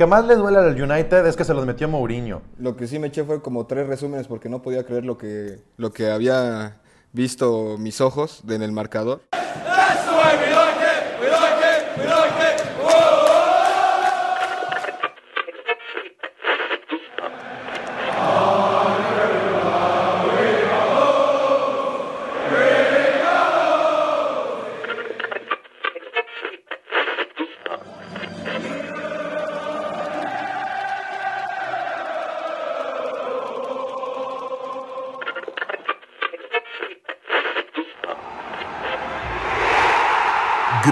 que más le duele al United es que se los metió Mourinho. Lo que sí me eché fue como tres resúmenes porque no podía creer lo que, lo que había visto mis ojos en el marcador.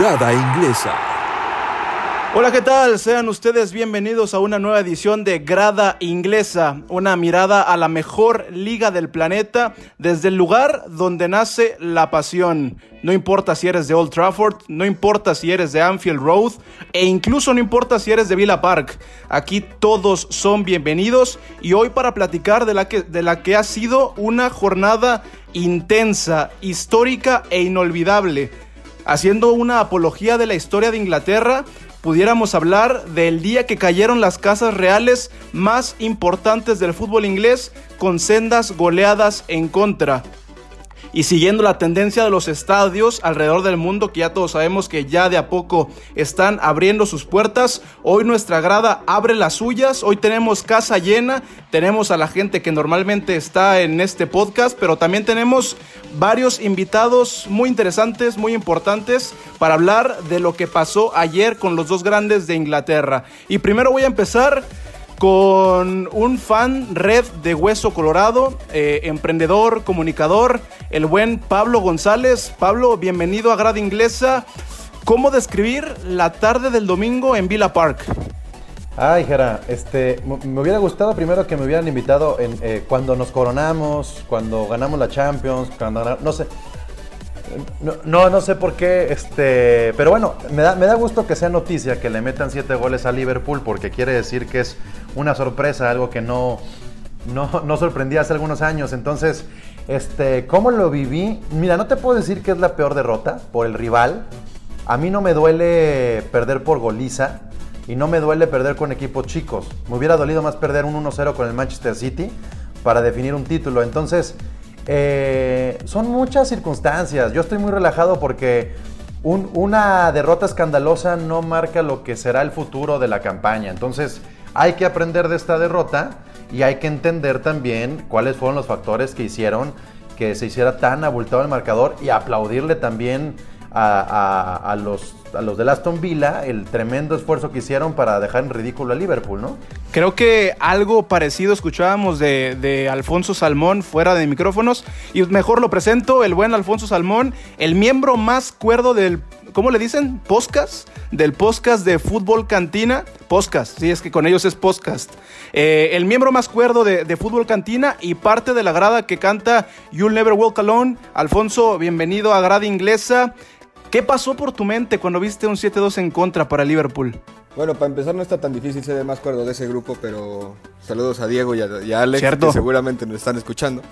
Grada Inglesa. Hola, ¿qué tal? Sean ustedes bienvenidos a una nueva edición de Grada Inglesa, una mirada a la mejor liga del planeta desde el lugar donde nace la pasión. No importa si eres de Old Trafford, no importa si eres de Anfield Road e incluso no importa si eres de Villa Park. Aquí todos son bienvenidos y hoy para platicar de la que, de la que ha sido una jornada intensa, histórica e inolvidable haciendo una apología de la historia de Inglaterra, pudiéramos hablar del día que cayeron las casas reales más importantes del fútbol inglés con sendas goleadas en contra. Y siguiendo la tendencia de los estadios alrededor del mundo, que ya todos sabemos que ya de a poco están abriendo sus puertas, hoy nuestra grada abre las suyas, hoy tenemos casa llena, tenemos a la gente que normalmente está en este podcast, pero también tenemos varios invitados muy interesantes, muy importantes, para hablar de lo que pasó ayer con los dos grandes de Inglaterra. Y primero voy a empezar con un fan red de Hueso Colorado, eh, emprendedor, comunicador, el buen Pablo González. Pablo, bienvenido a Grada Inglesa. ¿Cómo describir la tarde del domingo en Villa Park? Ay, Jera, este, me hubiera gustado primero que me hubieran invitado en, eh, cuando nos coronamos, cuando ganamos la Champions, cuando no sé, no, no, sé por qué, este, pero bueno, me da, me da gusto que sea noticia que le metan siete goles a Liverpool porque quiere decir que es una sorpresa, algo que no, no, sorprendía hace algunos años. Entonces, este, ¿cómo lo viví? Mira, no te puedo decir que es la peor derrota por el rival. A mí no me duele perder por goliza y no me duele perder con equipos chicos. Me hubiera dolido más perder un 1-0 con el Manchester City para definir un título. Entonces, eh, son muchas circunstancias. Yo estoy muy relajado porque una derrota escandalosa no marca lo que será el futuro de la campaña. Entonces hay que aprender de esta derrota y hay que entender también cuáles fueron los factores que hicieron que se hiciera tan abultado el marcador y aplaudirle también a, los, a los de Aston Villa el tremendo esfuerzo que hicieron para dejar en ridículo a Liverpool, ¿no? Creo que algo parecido escuchábamos de, de, Alfonso Salmón fuera de micrófonos y mejor lo presento, el buen Alfonso Salmón, el miembro más cuerdo del, ¿cómo le dicen? Podcast, del podcast de Fútbol Cantina, podcast, sí, es que con ellos es podcast. Eh, el miembro más cuerdo de, de, Fútbol Cantina y parte de la grada que canta You'll Never Walk Alone. Alfonso, bienvenido a Grada Inglesa. ¿Qué pasó por tu mente cuando viste un 7-2 en contra para Liverpool? Bueno, para empezar no está tan difícil ser el más cuerdo de ese grupo, pero saludos a Diego y a, Alex, que seguramente nos están escuchando.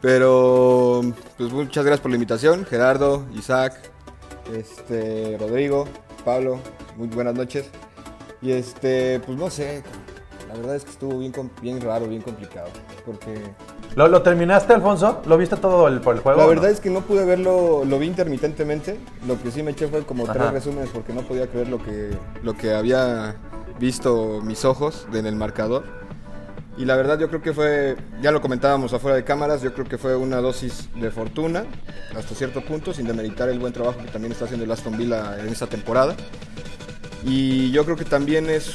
Pero pues muchas gracias por la invitación, Gerardo, Isaac, este, Rodrigo, Pablo, muy buenas noches. Y este, pues no sé, la verdad es que estuvo bien, bien raro, bien complicado, porque ¿Lo, terminaste, Alfonso? ¿Lo viste todo el, por el juego? La verdad es que no pude verlo, lo vi intermitentemente. Lo que sí me eché fue como tres resúmenes porque no podía creer lo que, lo que había visto mis ojos en el marcador. Y la verdad yo creo que fue, ya lo comentábamos afuera de cámaras, yo creo que fue una dosis de fortuna hasta cierto punto, sin demeritar el buen trabajo que también está haciendo el Aston Villa en esta temporada. Y yo creo que también es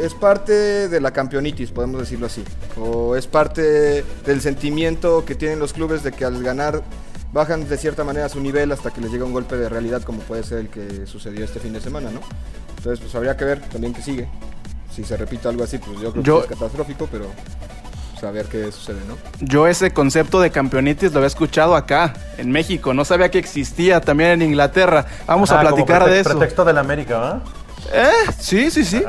es parte de la campeonitis, podemos decirlo así. O es parte del sentimiento que tienen los clubes de que al ganar bajan de cierta manera su nivel hasta que les llega un golpe de realidad como puede ser el que sucedió este fin de semana, ¿no? Entonces, pues habría que ver también qué sigue. Si se repite algo así, pues yo creo que es catastrófico, pero pues, a ver qué sucede, ¿no? Yo ese concepto de campeonitis lo había escuchado acá, en México. No sabía que existía también en Inglaterra. Vamos a ah, platicar de eso. Pretexto de la América, ¿verdad? Eh, sí, sí, sí.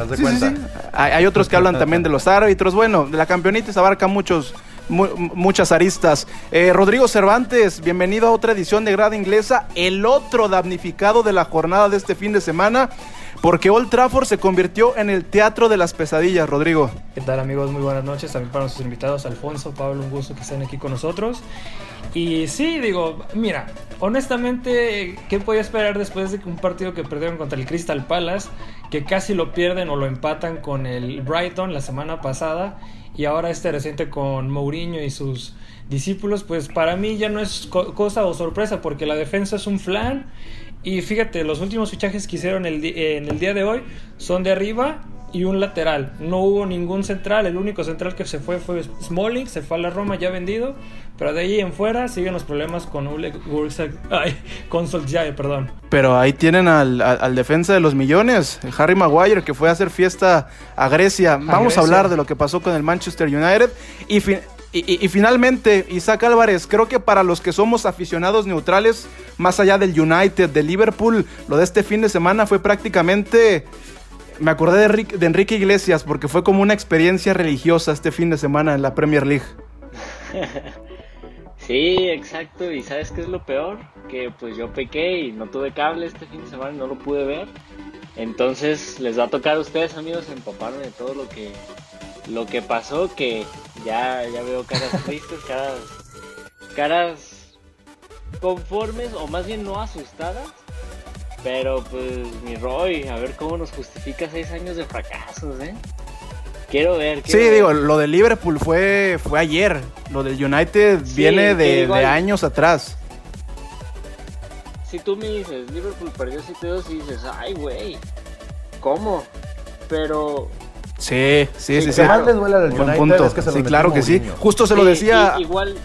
Hay, otros que hablan también de los árbitros. Bueno, de la campeonitis abarca muchos, muchas aristas. Eh, Rodrigo Cervantes, bienvenido a otra edición de Grada Inglesa. El otro damnificado de la jornada de este fin de semana. Porque Old Trafford se convirtió en el teatro de las pesadillas, Rodrigo. ¿Qué tal amigos? Muy buenas noches también para nuestros invitados, Alfonso, Pablo, un gusto que estén aquí con nosotros. Y sí, digo, mira, honestamente, ¿qué podía esperar después de un partido que perdieron contra el Crystal Palace, que casi lo pierden o lo empatan con el Brighton la semana pasada, y ahora este reciente con Mourinho y sus discípulos, pues para mí ya no es cosa o sorpresa, porque la defensa es un flan. Y fíjate, los últimos fichajes que hicieron el en el día de hoy son de arriba y un lateral. No hubo ningún central, el único central que se fue fue Smalling, se fue a la Roma ya vendido, pero de ahí en fuera siguen los problemas con Ule ay, con Solskjaer, perdón. Pero ahí tienen al, al, defensa de los millones, Harry Maguire, que fue a hacer fiesta a Grecia. Vamos a hablar de lo que pasó con el Manchester United y y, finalmente, Isaac Álvarez, creo que para los que somos aficionados neutrales, más allá del United, de Liverpool, lo de este fin de semana fue prácticamente me acordé de, de, Enrique Iglesias porque fue como una experiencia religiosa este fin de semana en la Premier League. sí, exacto. ¿Y sabes qué es lo peor? Que pues yo pequé y no tuve cable este fin de semana y no lo pude ver. Entonces les va a tocar a ustedes amigos empaparme de todo lo que lo que pasó que ya, ya veo caras tristes, caras caras conformes o más bien no asustadas pero pues mi Roy, a ver cómo nos justifica seis años de fracasos, ¿eh? Quiero ver. sí, digo, lo del Liverpool fue, fue ayer. Lo del United viene de, años atrás. Si tú me dices, Liverpool perdió 7-2 y dices, ay, güey, ¿cómo? Pero Sí, sí, sí. sí, más les duele al United es que se Sí, claro que sí. Justo se lo decía. igual,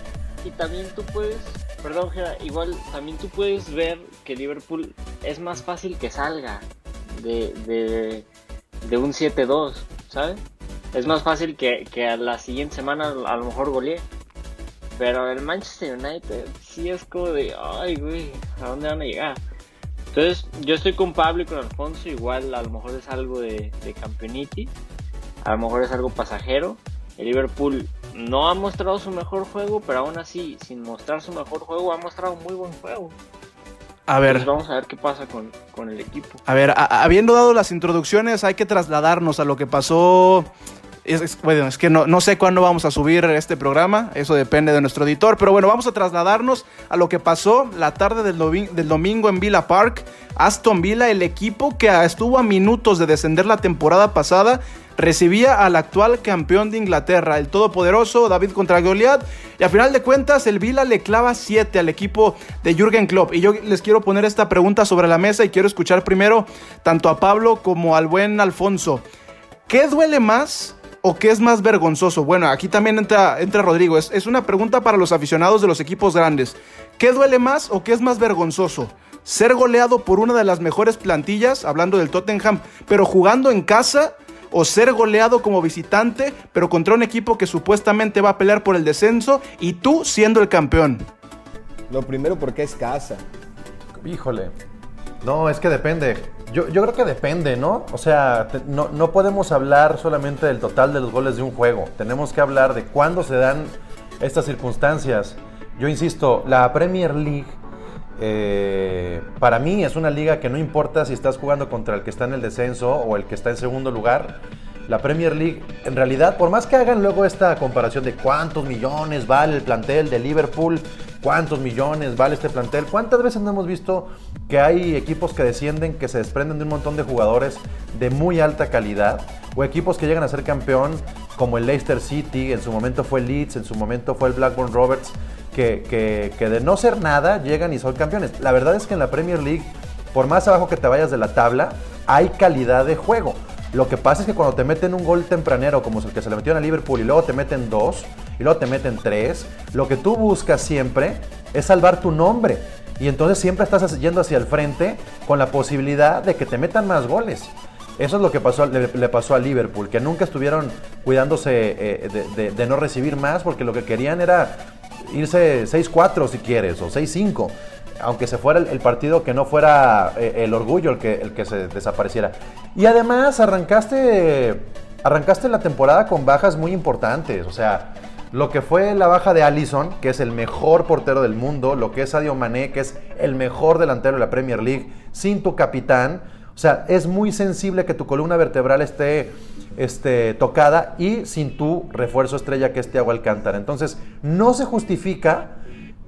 y también tú puedes Perdón, Gera, igual también tú puedes ver que Liverpool es más fácil que salga de, de, de un 7-2, ¿sabes? Es más fácil que, que, a la siguiente semana a lo mejor golee. Pero el Manchester United sí es como de, ay, güey, ¿a dónde van a llegar? Entonces, yo estoy con Pablo y con Alfonso, igual a lo mejor es algo de, de campeoniti, a lo mejor es algo pasajero. El Liverpool no ha mostrado su mejor juego, pero aún así, sin mostrar su mejor juego, ha mostrado un muy buen juego. A ver. vamos a ver qué pasa con, el equipo. A ver, habiendo dado las introducciones, hay que trasladarnos a lo que pasó. Es, bueno, es que no, no, sé cuándo vamos a subir este programa, eso depende de nuestro editor, pero bueno, vamos a trasladarnos a lo que pasó la tarde del, domingo en Villa Park. Aston Villa, el equipo que estuvo a minutos de descender la temporada pasada, recibía al actual campeón de Inglaterra, el todopoderoso David contra Goliath. Y a final de cuentas, el Vila le clava 7 al equipo de Jürgen Klopp. Y yo les quiero poner esta pregunta sobre la mesa y quiero escuchar primero tanto a Pablo como al buen Alfonso. ¿Qué duele más o qué es más vergonzoso? Bueno, aquí también entra, entra Rodrigo. Es, es una pregunta para los aficionados de los equipos grandes. ¿Qué duele más o qué es más vergonzoso? ser goleado por una de las mejores plantillas, hablando del Tottenham, pero jugando en casa o ser goleado como visitante, pero contra un equipo que supuestamente va a pelear por el descenso y tú siendo el campeón? Lo primero porque es casa. Híjole. No, es que depende. Yo, yo creo que depende, ¿no? O sea, no, no podemos hablar solamente del total de los goles de un juego. Tenemos que hablar de cuándo se dan estas circunstancias. Yo insisto, la Premier League eh, para mí es una liga que no importa si estás jugando contra el que está en el descenso o el que está en segundo lugar. La Premier League, en realidad, por más que hagan luego esta comparación de cuántos millones vale el plantel de Liverpool, cuántos millones vale este plantel, cuántas veces no hemos visto que hay equipos que descienden, que se desprenden de un montón de jugadores de muy alta calidad, o equipos que llegan a ser campeón, como el Leicester City, en su momento fue Leeds, en su momento fue el Blackburn Roberts, que, de no ser nada llegan y son campeones. La verdad es que en la Premier League, por más abajo que te vayas de la tabla, hay calidad de juego. Lo que pasa es que cuando te meten un gol tempranero, como es el que se le metió a Liverpool, y luego te meten dos, y luego te meten tres, lo que tú buscas siempre es salvar tu nombre. Y entonces siempre estás yendo hacia el frente con la posibilidad de que te metan más goles. Eso es lo que pasó, le, pasó a Liverpool, que nunca estuvieron cuidándose eh, de, de, no recibir más, porque lo que querían era irse 6-4 si quieres, o 6-5, aunque se fuera el, partido que no fuera eh, el orgullo el que, el que se desapareciera. Y además arrancaste, arrancaste la temporada con bajas muy importantes, o sea, lo que fue la baja de Allison, que es el mejor portero del mundo, lo que es Sadio Mané, que es el mejor delantero de la Premier League, sin tu capitán. O sea, es muy sensible que tu columna vertebral esté este, tocada y sin tu refuerzo estrella que es Thiago Alcántara. Entonces, no se justifica,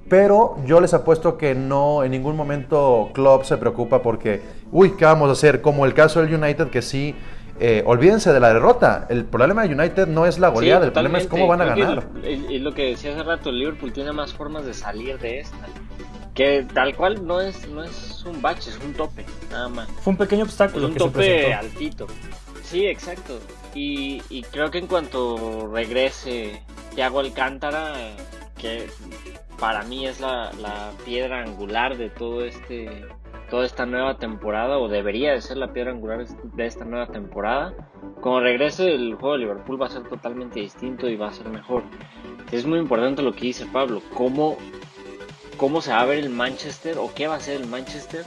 pero yo les apuesto que no, en ningún momento Klopp se preocupa porque, uy, ¿qué vamos a hacer? Como el caso del United, que sí, eh, olvídense de la derrota. El problema de United no es la goleada, Sí, el problema es cómo van a ganar. Es, es lo que decía hace rato, el Liverpool tiene más formas de salir de esta. Que tal cual no es, no es un bache, es un tope, nada más. Fue un pequeño Es obstáculo un que se tope altito. Sí, exacto. Y, y creo que en cuanto regrese Thiago Alcántara, para mí es la, piedra angular de todo este toda esta nueva temporada o debería de ser la piedra angular de esta nueva temporada. Cuando regrese el juego de Liverpool va a ser totalmente distinto y va a ser mejor. Es muy importante lo que dice Pablo cómo cómo se va a ver el Manchester o qué va a hacer el Manchester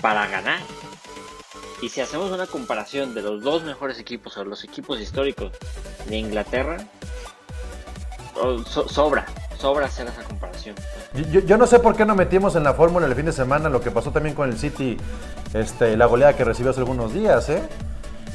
para ganar. Y si hacemos una comparación de los dos mejores equipos o los equipos históricos de Inglaterra, sobra, sobra hacer esa comparación. Yo, yo no sé por qué no metimos en la fórmula el fin de semana lo que pasó también con el City, este, la goleada que recibió hace algunos días, ¿eh?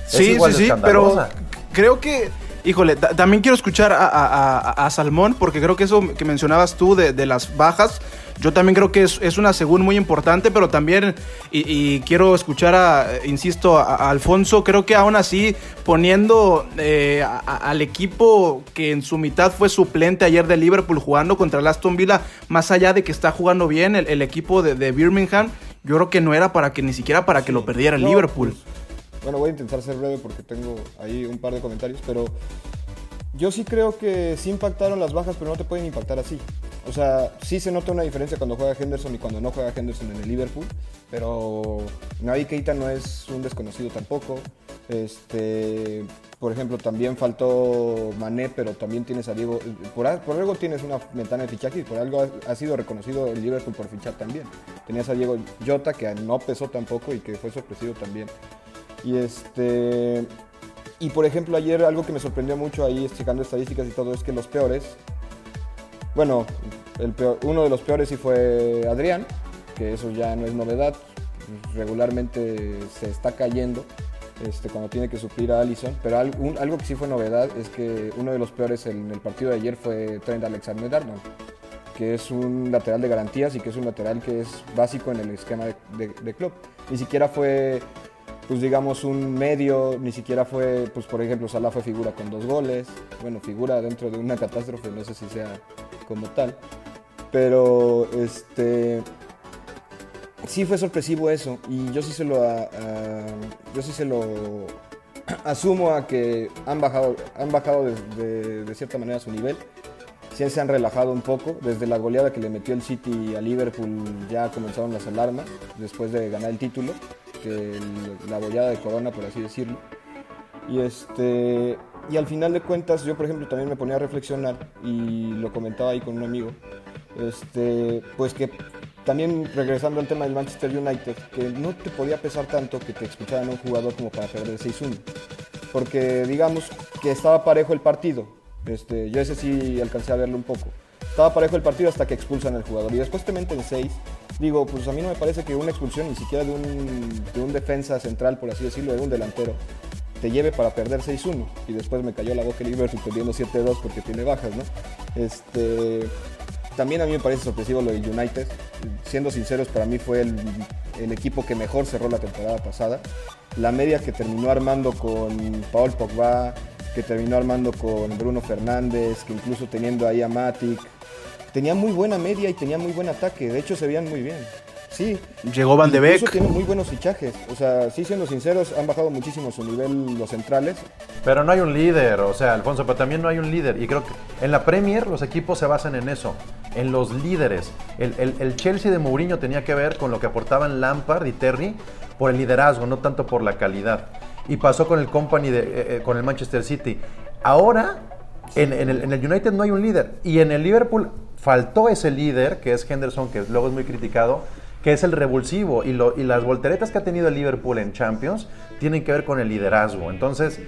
Es Sí, igual sí, de sí, pero creo que, híjole, ta- también quiero escuchar a, a- a- a Salmón, porque creo que eso que mencionabas tú de, de las bajas, yo también creo que es, es una según muy importante, pero también, y, y quiero escuchar a, insisto, a, a Alfonso, creo que aún así poniendo eh, a- al equipo que en su mitad fue suplente ayer de Liverpool jugando contra el Aston Villa, más allá de que está jugando bien el, el equipo de, de Birmingham, yo creo que no era para que ni siquiera para que lo perdiera el No, Liverpool. pues, bueno, voy a intentar ser breve porque tengo ahí un par de comentarios, pero yo sí creo que sí impactaron las bajas, pero no te pueden impactar así. O sea, sí se nota una diferencia cuando juega Henderson y cuando no juega Henderson en el Liverpool, pero Navi Keita no es un desconocido tampoco. Este, por ejemplo, también faltó Mané, pero también tienes a Diego. Por, algo tienes una ventana de fichaje y por algo ha, ha sido reconocido el Liverpool por fichar también. Tenías a Diego Jota, que no pesó tampoco y que fue sorpresivo también. Y este. Y por ejemplo, ayer algo que me sorprendió mucho ahí, checando estadísticas y todo, es que los peores. Bueno, uno de los peores sí fue Adrián, que eso ya no es novedad. Regularmente se está cayendo este, cuando tiene que suplir a Allison. Pero algo que sí fue novedad es que uno de los peores en el partido de ayer fue Trent Alexander-Arnold que es un lateral de garantías y que es un lateral que es básico en el esquema de, de club. Ni siquiera fue, pues digamos, un medio, ni siquiera fue, pues por ejemplo, Salah fue figura con dos goles, bueno, figura dentro de una catástrofe, no sé si sea como tal, pero este... Sí fue sorpresivo eso. Y yo sí se lo, a- yo sí se lo asumo a que han bajado, han bajado de- de- de cierta manera su nivel. Sí se han relajado un poco. Desde la goleada que le metió el City a Liverpool ya comenzaron las alarmas después de ganar el título, el- la goleada de Corona, por así decirlo. Y, este, y al final de cuentas, yo por ejemplo también me ponía a reflexionar y lo comentaba ahí con un amigo, este, pues que también regresando al tema del Manchester United, que no te podía pesar tanto que te expulsaran a un jugador como para perder 6-1 porque digamos que estaba parejo el partido. Este, yo ese sí alcancé a verlo un poco. Estaba parejo el partido hasta que expulsan al jugador y después te meten seis. Digo, pues a mí no me parece que una expulsión, ni siquiera de un, de un defensa central, por así decirlo, de un delantero, te lleve para perder 6-1. Y después me cayó la boca el Liverpool perdiendo 7-2 porque tiene bajas, ¿no? Este, también a mí me parece sorpresivo lo del United. Siendo sinceros, para mí fue el, el equipo que mejor cerró la temporada pasada. La media que terminó armando con Paul Pogba, que terminó armando con Bruno Fernández, que incluso teniendo ahí a Matic. Tenía muy buena media y tenía muy buen ataque. De hecho, se veían muy bien. Sí. Llegó Van de Beek. Tienen muy buenos fichajes. O sea, sí, siendo sinceros, han bajado muchísimo su nivel los centrales. Pero no hay un líder, o sea, Alfonso, pero también no hay un líder. Y creo que en la Premier los equipos se basan en eso, en los líderes. El, el- el Chelsea de Mourinho tenía que ver con lo que aportaban Lampard y Terry por el liderazgo, no tanto por la calidad. Y pasó con el Company, de, eh, eh, con el Manchester City. Ahora, en, en el, en el United no hay un líder. Y en el Liverpool faltó ese líder, que es Henderson, que luego es muy criticado, que es el revulsivo. Y, lo- y las volteretas que ha tenido el Liverpool en Champions tienen que ver con el liderazgo. Entonces,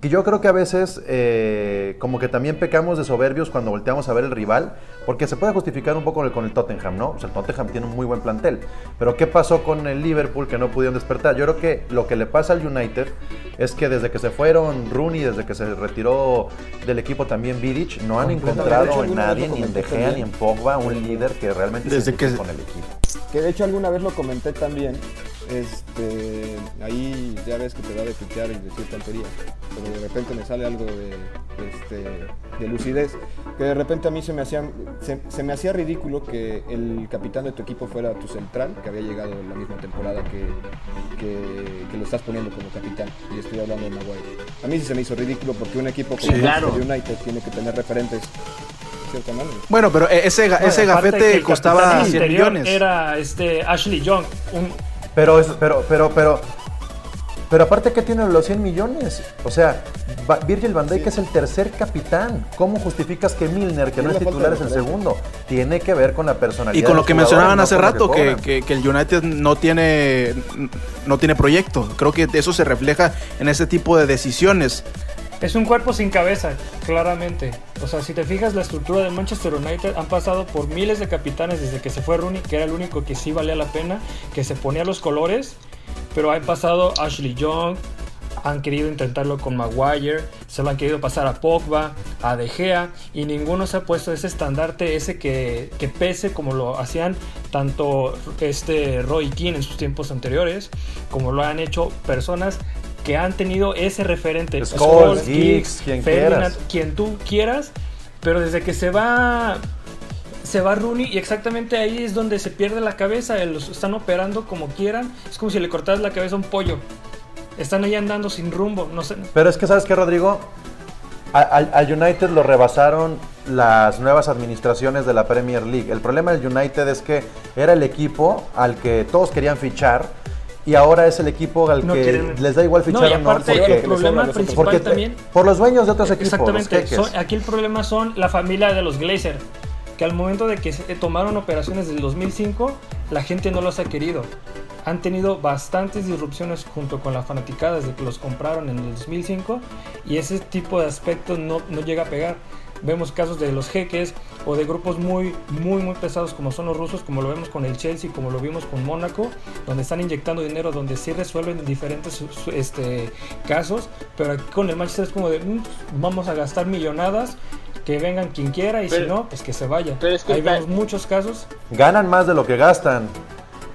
que yo creo que a veces eh, como que también pecamos de soberbios cuando volteamos a ver el rival, porque se puede justificar un poco con el, con el Tottenham, ¿no? O sea, el Tottenham tiene un muy buen plantel, pero ¿qué pasó con el Liverpool que no pudieron despertar? Yo creo que lo que le pasa al United es que desde que se fueron Rooney, desde que se retiró del equipo también Vidic, no han encontrado hecho, en nadie, ni en De Gea, ni en Pogba, un líder que realmente Desde se que- con el equipo. Que de hecho alguna vez lo comenté también. Este, ahí ya ves que te da de tutear y decir tonterías. Pero de repente me sale algo de, este, de lucidez. Que de repente a mí se me, hacía, se, se me hacía ridículo que el capitán de tu equipo fuera tu central, que había llegado la misma temporada que, que, que lo estás poniendo como capitán. Y estoy hablando de Maguire. A mí sí se me hizo ridículo porque un equipo como Sí, claro. Manchester United tiene que tener referentes. Bueno, pero eh, ese, Bueno, ese gafete el costaba capitán 100 anterior millones. Era este Ashley Young, un Pero, es- pero, pero, pero, pero aparte que tiene los 100 millones. O sea, Virgil van Dijk Sí. es el tercer capitán. ¿Cómo justificas que Milner, que no es titular, es el segundo? Tiene que ver con la personalidad. Y con lo que mencionaban no hace rato, que, que- que el United no tiene, no tiene proyecto. Creo que eso se refleja en ese tipo de decisiones. Es un cuerpo sin cabeza, claramente. O sea, si te fijas, la estructura del Manchester United han pasado por miles de capitanes desde que se fue Rooney, que era el único que sí valía la pena, que se ponía los colores. Pero han pasado Ashley Young, han querido intentarlo con Maguire, se lo han querido pasar a Pogba, a De Gea, y ninguno se ha puesto ese estandarte, ese que, que pese como lo hacían tanto este Roy Keane en sus tiempos anteriores, como lo han hecho personas que han tenido ese referente. Scholes, Scholes, Giggs, quien Ferdinand, quieras. quien tú quieras, pero desde que se va se va Rooney y exactamente ahí es donde se pierde la cabeza, los están operando como quieran, es como si le cortaras la cabeza a un pollo. Están ahí andando sin rumbo, no sé. Pero es que, ¿sabes qué, Rodrigo? Al United lo rebasaron las nuevas administraciones de la Premier League. El problema del United es que era el equipo al que todos querían fichar y ahora es el equipo al No que quieren- les da igual No, fichar y o no. aparte porque- el problema porque- principal porque- también por los dueños de otros equipos. Exactamente. los son- aquí el problema son la familia de los Glazer. Que al momento de que se tomaron operaciones del 2005, la gente no los ha querido. Han tenido bastantes disrupciones junto con la fanaticada desde que los compraron en el 2005 y ese tipo de aspectos no, no llega a pegar. Vemos casos de los jeques o de grupos muy, muy, muy pesados como son los rusos, como lo vemos con el Chelsea, como lo vimos con Mónaco, donde están inyectando dinero, donde sí resuelven diferentes este, casos, pero aquí con el Manchester es como de, "Mm, vamos a gastar millonadas, que vengan quien quiera y si no, pues que se vaya. pero es que Ahí vemos muchos casos. Ganan más de lo que gastan.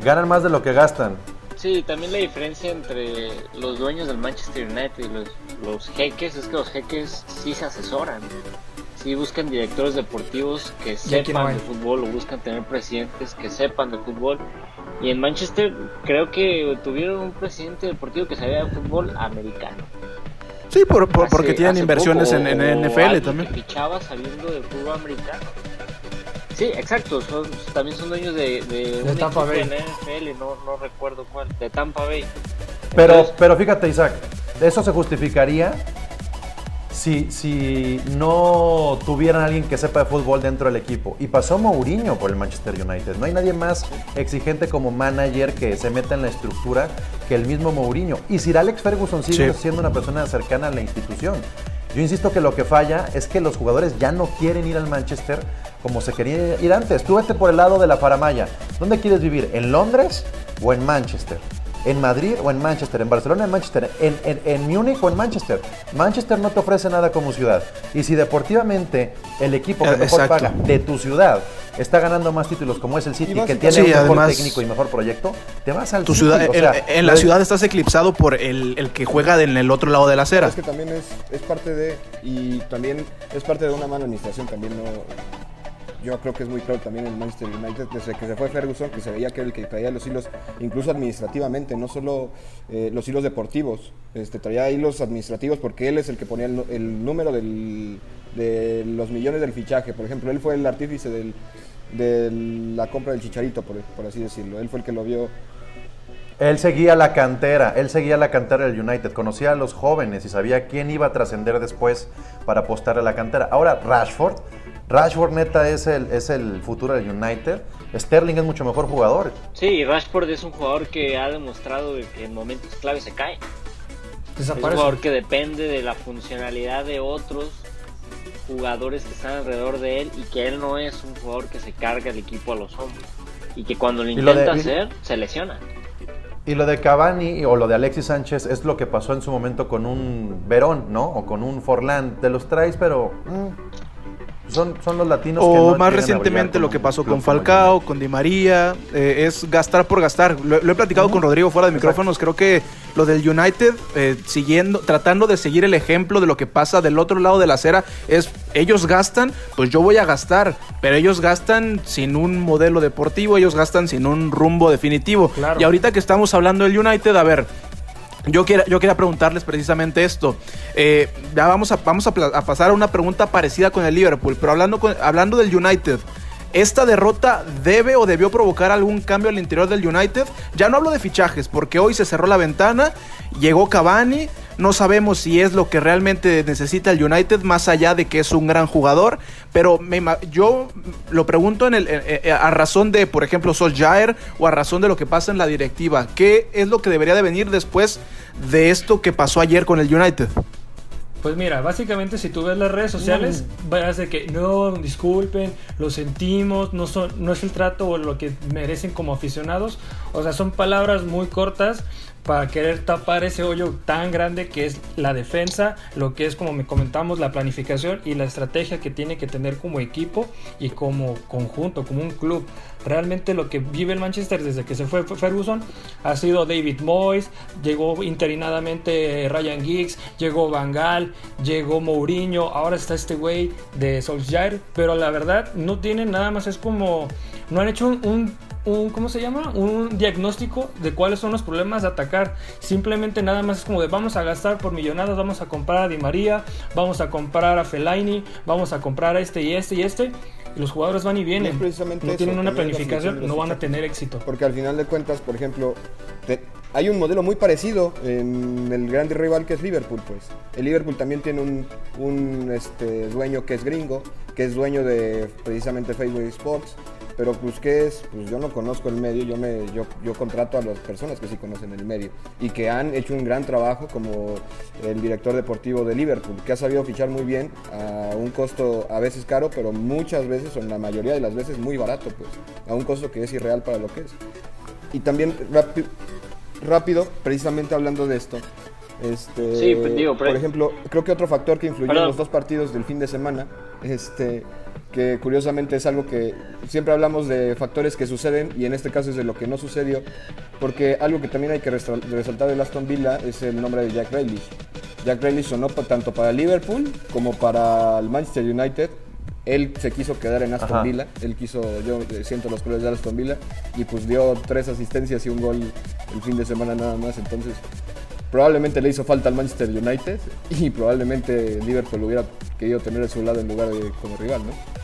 Ganan más de lo que gastan. Sí, también la diferencia entre los dueños del Manchester United y los, los jeques es que los jeques sí se asesoran. Sí buscan directores deportivos que sepan de fútbol o buscan tener presidentes que sepan de fútbol. Y en Manchester creo que tuvieron un presidente deportivo que sabía de fútbol americano. Sí, por- por- Hace- porque tienen inversiones poco, en, en NFL también. Que fichaba sabiendo de fútbol americano. Sí, exacto, son, también son dueños de, de, un Tampa equipo Bay. NFL, no, no recuerdo cuál, de Tampa Bay. Pero, Entonces, pero fíjate, Isaac, eso se justificaría si, si no tuvieran alguien que sepa de fútbol dentro del equipo. Y pasó Mourinho por el Manchester United. No hay nadie más exigente como manager que se meta en la estructura que el mismo Mourinho. Y Sir Alex Ferguson sigue Sí. siendo una persona cercana a la institución. Yo insisto que lo que falla es que los jugadores ya no quieren ir al Manchester como se quería ir antes. Tú vete por el lado de la faramaya. ¿Dónde quieres vivir? ¿En Londres o en Manchester? ¿En Madrid o en Manchester? ¿En Barcelona o en Manchester? ¿En, en, en Múnich o en Manchester? Manchester no te ofrece nada como ciudad. Y si deportivamente el equipo que Eh, mejor exacto. paga de tu ciudad está ganando más títulos como es el City, que tiene Sí, un mejor además- técnico y mejor proyecto, te vas al Tu City. ciudad, O en, sea, en la ciudad estás eclipsado por el, el que juega en el otro lado de la acera. Es que también es, es parte de, y también es parte de una mala administración, también no, yo creo que es muy claro también en Manchester United, desde que se fue Ferguson, que se veía que era el que traía los hilos, incluso administrativamente, no solo eh, los hilos deportivos, este, traía hilos administrativos porque él es el que ponía el, el número del, de los millones del fichaje, por ejemplo, él fue el artífice del, de la compra del chicharito, por, por así decirlo, él fue el que lo vio. Él seguía la cantera, él seguía la cantera del United, conocía a los jóvenes y sabía quién iba a trascender después para apostar a la cantera. Ahora Rashford, Rashford neta es el, es el futuro del United. Sterling es mucho mejor jugador. Sí, y Rashford es un jugador que ha demostrado de que en momentos clave se cae. Es un jugador que depende de la funcionalidad de otros jugadores que están alrededor de él y que él no es un jugador que se carga el equipo a los hombros y que cuando lo intenta hacer se lesiona. Y lo de Cavani o lo de Alexis Sánchez es lo que pasó en su momento con un Verón, ¿no? O con un Forlán. Te los traes, pero mm, son, los latinos. O más recientemente lo que pasó con Falcao, con Di María, eh, es gastar por gastar. Lo, he platicado con Rodrigo fuera de micrófonos. Creo que lo del United, eh, siguiendo, tratando de seguir el ejemplo de lo que pasa del otro lado de la acera, es ellos gastan, pues yo voy a gastar, pero ellos gastan sin un modelo deportivo, ellos gastan sin un rumbo definitivo. Y ahorita que estamos hablando del United, a ver, yo, quiero, yo quería preguntarles precisamente esto. Eh, ya vamos, a, vamos a, pasar a una pregunta parecida con el Liverpool, pero hablando, hablando del United. ¿Esta derrota debe o debió provocar algún cambio al interior del United? Ya no hablo de fichajes, porque hoy se cerró la ventana, llegó Cavani, no sabemos si es lo que realmente necesita el United, más allá de que es un gran jugador, pero yo lo pregunto en el, eh, eh, a razón de, por ejemplo, Solskjaer o a razón de lo que pasa en la directiva. ¿Qué es lo que debería de venir después de esto que pasó ayer con el United? Pues mira, básicamente si tú ves las redes sociales, vas a que no, disculpen, lo sentimos, no, son, no es el trato o lo que merecen como aficionados. O sea, son palabras muy cortas para querer tapar ese hoyo tan grande que es la defensa, lo que es como me comentamos la planificación y la estrategia que tiene que tener como equipo y como conjunto, como un club. Realmente lo que vive el Manchester desde que se fue Ferguson ha sido David Moyes, llegó interinadamente Ryan Giggs, llegó Van Gaal, llegó Mourinho, ahora está este güey de Solskjaer, pero la verdad no tienen nada más, es como no han hecho un un, ¿cómo se llama? Un diagnóstico de cuáles son los problemas de atacar. Simplemente nada más es como de vamos a gastar por millonadas, vamos a comprar a Di María, vamos a comprar a Fellaini, vamos a comprar a este y este y este. Los jugadores van y vienen. No, tienen una planificación, no van a tener éxito. Porque al final de cuentas, por ejemplo, hay un modelo muy parecido en el grande rival que es Liverpool, pues. El Liverpool también tiene un, un este, dueño que es gringo, que es dueño de precisamente Facebook Sports pero pues qué es, pues yo no conozco el medio, yo, me, yo, yo contrato a las personas que sí conocen el medio y que han hecho un gran trabajo como el director deportivo de Liverpool, que ha sabido fichar muy bien a un costo a veces caro, pero muchas veces, o en la mayoría de las veces, muy barato, pues, a un costo que es irreal para lo que es. Y también rápido, precisamente hablando de esto, este, sí, pues, digo, por ejemplo, creo que otro factor que influyó en los dos partidos del fin de semana, este, que curiosamente es algo que siempre hablamos de factores que suceden y en este caso es de lo que no sucedió, porque algo que también hay que resaltar de Aston Villa es el nombre de Jack Grealish. Jack Grealish sonó tanto para Liverpool como para el Manchester United. Él se quiso quedar en Aston Villa, él quiso, yo siento los colores de Aston Villa y pues dio tres asistencias y un gol el fin de semana nada más, entonces probablemente le hizo falta al Manchester United y probablemente Liverpool hubiera querido tener a su lado en lugar de como rival, ¿no?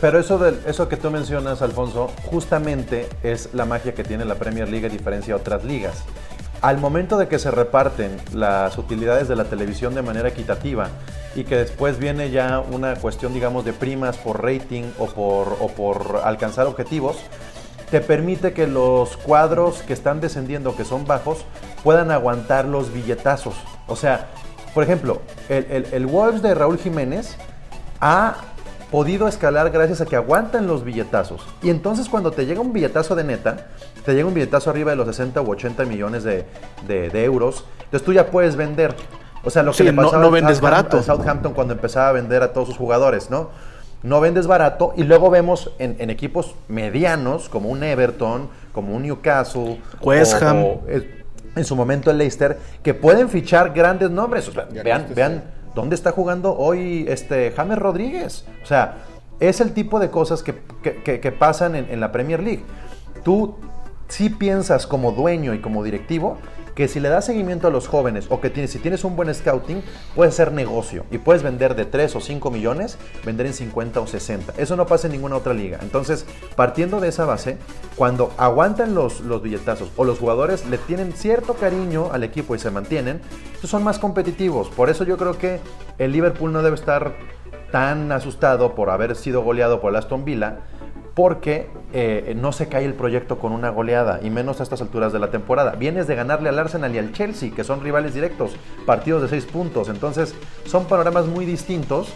Pero eso, de, eso que tú mencionas, Alfonso, justamente es la magia que tiene la Premier League a diferencia de otras ligas. Al momento de que se reparten las utilidades de la televisión de manera equitativa y que después viene ya una cuestión, digamos, de primas por rating o por, alcanzar objetivos, te permite que los cuadros que están descendiendo, que son bajos, puedan aguantar los billetazos. O sea, por ejemplo, el, el, el Wolves de Raúl Jiménez ha podido escalar gracias a que aguantan los billetazos. Y entonces cuando te llega un billetazo de neta, te llega un billetazo arriba de los 60 u 80 millones de, euros, entonces tú ya puedes vender. O sea, lo que le pasaba no, vendes barato. a Southampton cuando empezaba a vender a todos sus jugadores, ¿no? No vendes barato y luego vemos en, equipos medianos como un Everton, como un Newcastle, West Ham. en su momento el Leicester, que pueden fichar grandes nombres. vean, vean ¿Dónde está jugando hoy este James Rodríguez? O sea, es el tipo de cosas que, pasan en, la Premier League. Tú sí piensas como dueño y como directivo que si le das seguimiento a los jóvenes o que tienes, si tienes un buen scouting, puedes hacer negocio y puedes vender de 3 o 5 millones, vender en 50 o 60. Eso no pasa en ninguna otra liga. Entonces, partiendo de esa base, cuando aguantan los, los billetazos o los jugadores le tienen cierto cariño al equipo y se mantienen, son más competitivos. Por eso yo creo que el Liverpool no debe estar tan asustado por haber sido goleado por el Aston Villa, porque eh, no se cae el proyecto con una goleada, y menos a estas alturas de la temporada. Vienes de ganarle al Arsenal y al Chelsea, que son rivales directos, partidos de seis puntos. Entonces, son panoramas muy distintos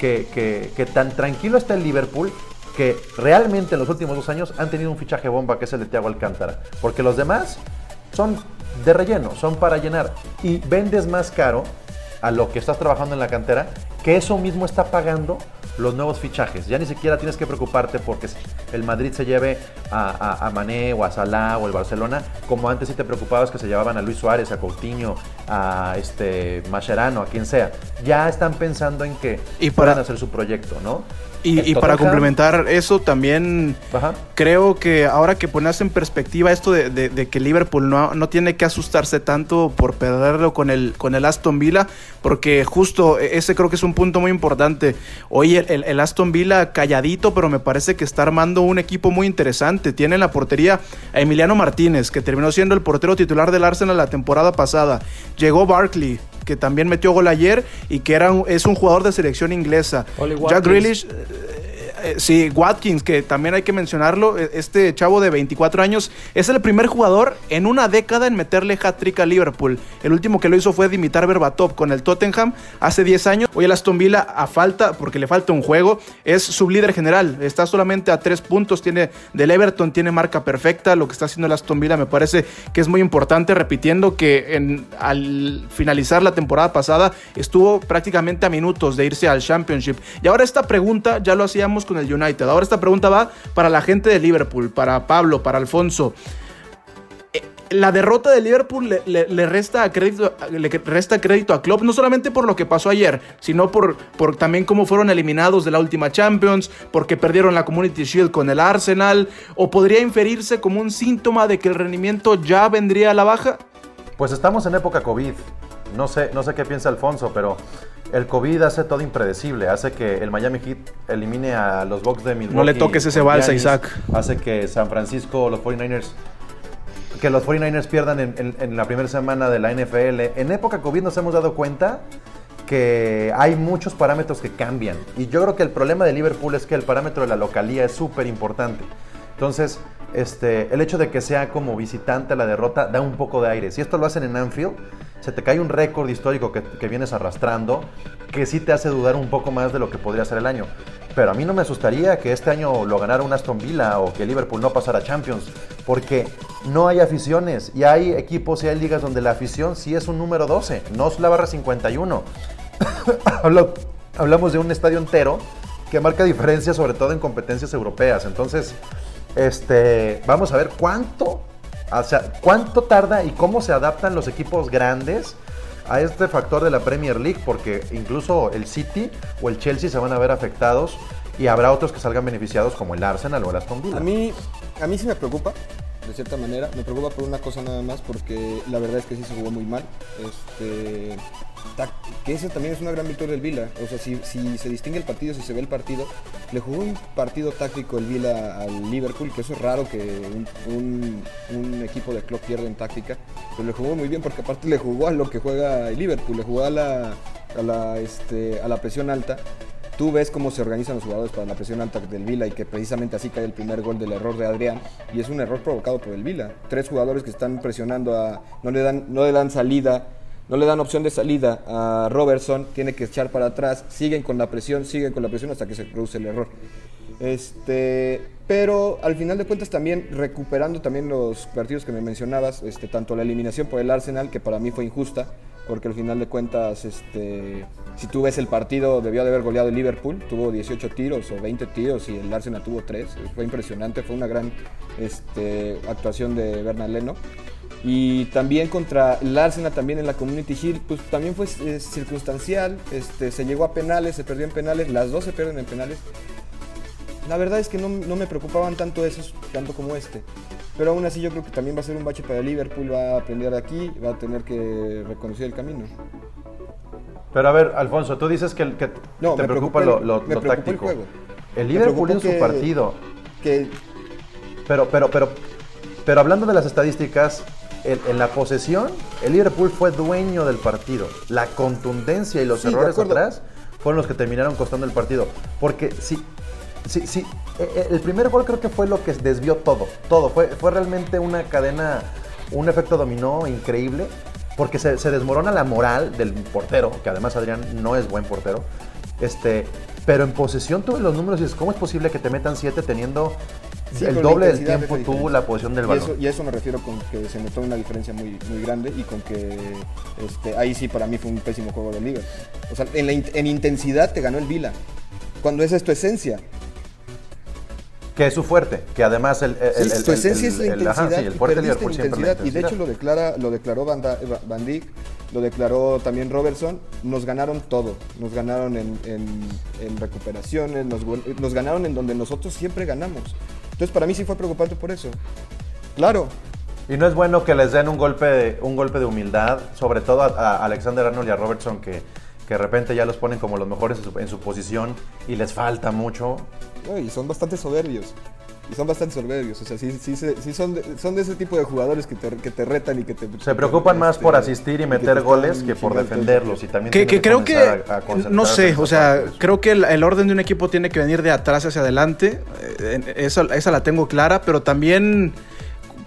que, que- que tan tranquilo está el Liverpool que realmente en los últimos dos años han tenido un fichaje bomba que es el de Thiago Alcántara. Porque los demás son de relleno, son para llenar. Y vendes más caro a lo que estás trabajando en la cantera, que eso mismo está pagando los nuevos fichajes. Ya ni siquiera tienes que preocuparte porque el Madrid se lleve a, a, a Mané o a Salah o el Barcelona, como antes sí te preocupabas que se llevaban a Luis Suárez, a Coutinho, a este Mascherano, a quien sea. Ya están pensando en que Y para- puedan hacer su proyecto, ¿no? Y, para complementar eso, también Ajá. creo que ahora que pones en perspectiva esto de, de- de que Liverpool no, no tiene que asustarse tanto por perderlo con el, con el Aston Villa, porque justo e- ese creo que es un punto muy importante. Hoy el, el- el Aston Villa calladito, pero me parece que está armando un equipo muy interesante. Tiene en la portería a Emiliano Martínez, que terminó siendo el portero titular del Arsenal la temporada pasada. Llegó Barkley, que también metió gol ayer y que era un- es un jugador de selección inglesa. Jack. Grealish, eh, sí, Watkins, que también hay que mencionarlo, eh, este chavo de 24 años es el primer jugador en una década en meterle hat-trick a Liverpool. El último que lo hizo fue Dimitar Berbatov con el Tottenham hace 10 años. Hoy el Aston Villa a falta, porque le falta un juego, es sublíder general. Está solamente a 3 puntos, tiene del Everton, tiene marca perfecta. Lo que está haciendo el Aston Villa me parece que es muy importante, repitiendo que al finalizar la temporada pasada estuvo prácticamente a minutos de irse al Championship. Y ahora esta pregunta ya lo hacíamos con el United. Ahora esta pregunta va para la gente de Liverpool, para Pablo, para Alfonso. Eh, La derrota de Liverpool le, le- resta crédito, le resta crédito a Klopp, no solamente por lo que pasó ayer, sino por, por también cómo fueron eliminados de la última Champions, porque perdieron la Community Shield con el Arsenal, o podría inferirse como un síntoma de que el rendimiento ya vendría a la baja. Pues estamos en época COVID. No sé, no sé qué piensa Alfonso, pero el COVID hace todo impredecible. Hace que el Miami Heat elimine a los Bucks de Milwaukee. No le toques ese balsa. Isaac. Hace que San Francisco, los 49ers, que los 49ers pierdan en, en- en la primera semana de la NFL. En época COVID nos hemos dado cuenta que hay muchos parámetros que cambian. Y yo creo que el problema de Liverpool es que el parámetro de la localía es súper importante. Entonces, este, el hecho de que sea como visitante la derrota da un poco de aire. Si esto lo hacen en Anfield, se te cae un récord histórico que, que vienes arrastrando que sí te hace dudar un poco más de lo que podría ser el año. Pero a mí no me asustaría que este año lo ganara un Aston Villa o que Liverpool no pasara Champions, porque no hay aficiones y hay equipos y hay ligas donde la afición sí es un número 12, no es la barra 51. Hablo- Hablamos de un estadio entero que marca diferencia sobre todo en competencias europeas. Entonces, este, vamos a ver cuánto, o sea, cuánto tarda y cómo se adaptan los equipos grandes a este factor de la Premier League, porque incluso el City o el Chelsea se van a ver afectados y habrá otros que salgan beneficiados como el Arsenal o el Aston Villa. A mí, a mí sí me preocupa, de cierta manera. Me preocupa por una cosa nada más, porque la verdad es que sí se jugó muy mal. Este, que eso también es una gran victoria del Vila. O sea, si, si se distingue el partido, si se ve el partido, le jugó un partido táctico el Vila al Liverpool, que eso es raro que un, un- equipo de club pierda en táctica. Pero le jugó muy bien porque aparte le jugó a lo que juega el Liverpool, le jugó a la, a la, este, a la presión alta. Tú ves cómo se organizan los jugadores para la presión alta del Vila y que precisamente así cae el primer gol del error de Adrián y es un error provocado por el Vila. Tres jugadores que están presionando a no le dan no le dan salida, no le dan opción de salida a Robertson, tiene que echar para atrás, siguen con la presión, siguen con la presión hasta que se produce el error. Este, pero al final de cuentas también recuperando también los partidos que me mencionabas, este, tanto la eliminación por el Arsenal que para mí fue injusta, porque al final de cuentas, este, si tú ves el partido, debió de haber goleado el Liverpool, tuvo 18 tiros o 20 tiros y el Arsenal tuvo 3, fue impresionante, fue una gran este, actuación de Bernard Leno. Y también contra el Arsenal, también en la Community Shield, pues también fue eh, circunstancial, este, se llegó a penales, se perdió en penales, las dos se pierden en penales. La verdad es que no, no me preocupaban tanto esos, tanto como este. Pero aún así yo creo que también va a ser un bache para el Liverpool, va a aprender de aquí, va a tener que reconocer el camino. Pero a ver, Alfonso, tú dices que, el- que No, te preocupa lo, el- lo- me lo el táctico. juego. El Me Liverpool en su que- partido. Que Pero, pero, pero, pero hablando de las estadísticas, el- en la posesión, el Liverpool fue dueño del partido. La contundencia y los Sí, errores atrás fueron los que terminaron costando el partido. Porque si, Sí, sí. eh, eh, El primer gol creo que fue lo que desvió todo. Todo. Fue, fue realmente una cadena, un efecto dominó increíble. Porque se, se desmorona la moral del portero, que además Adrián no es buen portero. Este, pero en posesión tuve los números y dices, ¿cómo es posible que te metan siete teniendo Sí, el doble del tiempo tuvo la posición del Y balón? eso, y a eso me refiero con que se notó una diferencia muy, muy grande y con que este, ahí sí para mí fue un pésimo juego de liga. O sea, en, la in- en intensidad te ganó el Vila. Cuando esa es tu esencia. Que es su fuerte, que además el, el, Sí, el- esencia es la ajá, intensidad. sí, el y fuerte Liverpool la siempre la intensidad. Y de hecho lo, declara, lo declaró Van, Da- Van Dijk, lo declaró también Robertson. Nos ganaron todo. Nos ganaron en, en- en recuperaciones, nos ganaron en donde nosotros siempre ganamos. Entonces para mí sí fue preocupante por eso. Claro, Y no es bueno que les den un golpe de, un golpe de humildad, sobre todo a, a Alexander Arnold y a Robertson, que, que de repente ya los ponen como los mejores en su, en su posición y les falta mucho. No, y son bastante soberbios. Y son bastante soberbios. O sea, sí, sí, se- sí son, de, son de ese tipo de jugadores que te, que te retan y que te... Se preocupan más este, por asistir y meter te goles que por defenderlos. Y también Que, que creo que, a- no sé, o sea, creo que el, el orden de un equipo tiene que venir de atrás hacia adelante, eh, esa, esa la tengo clara, pero también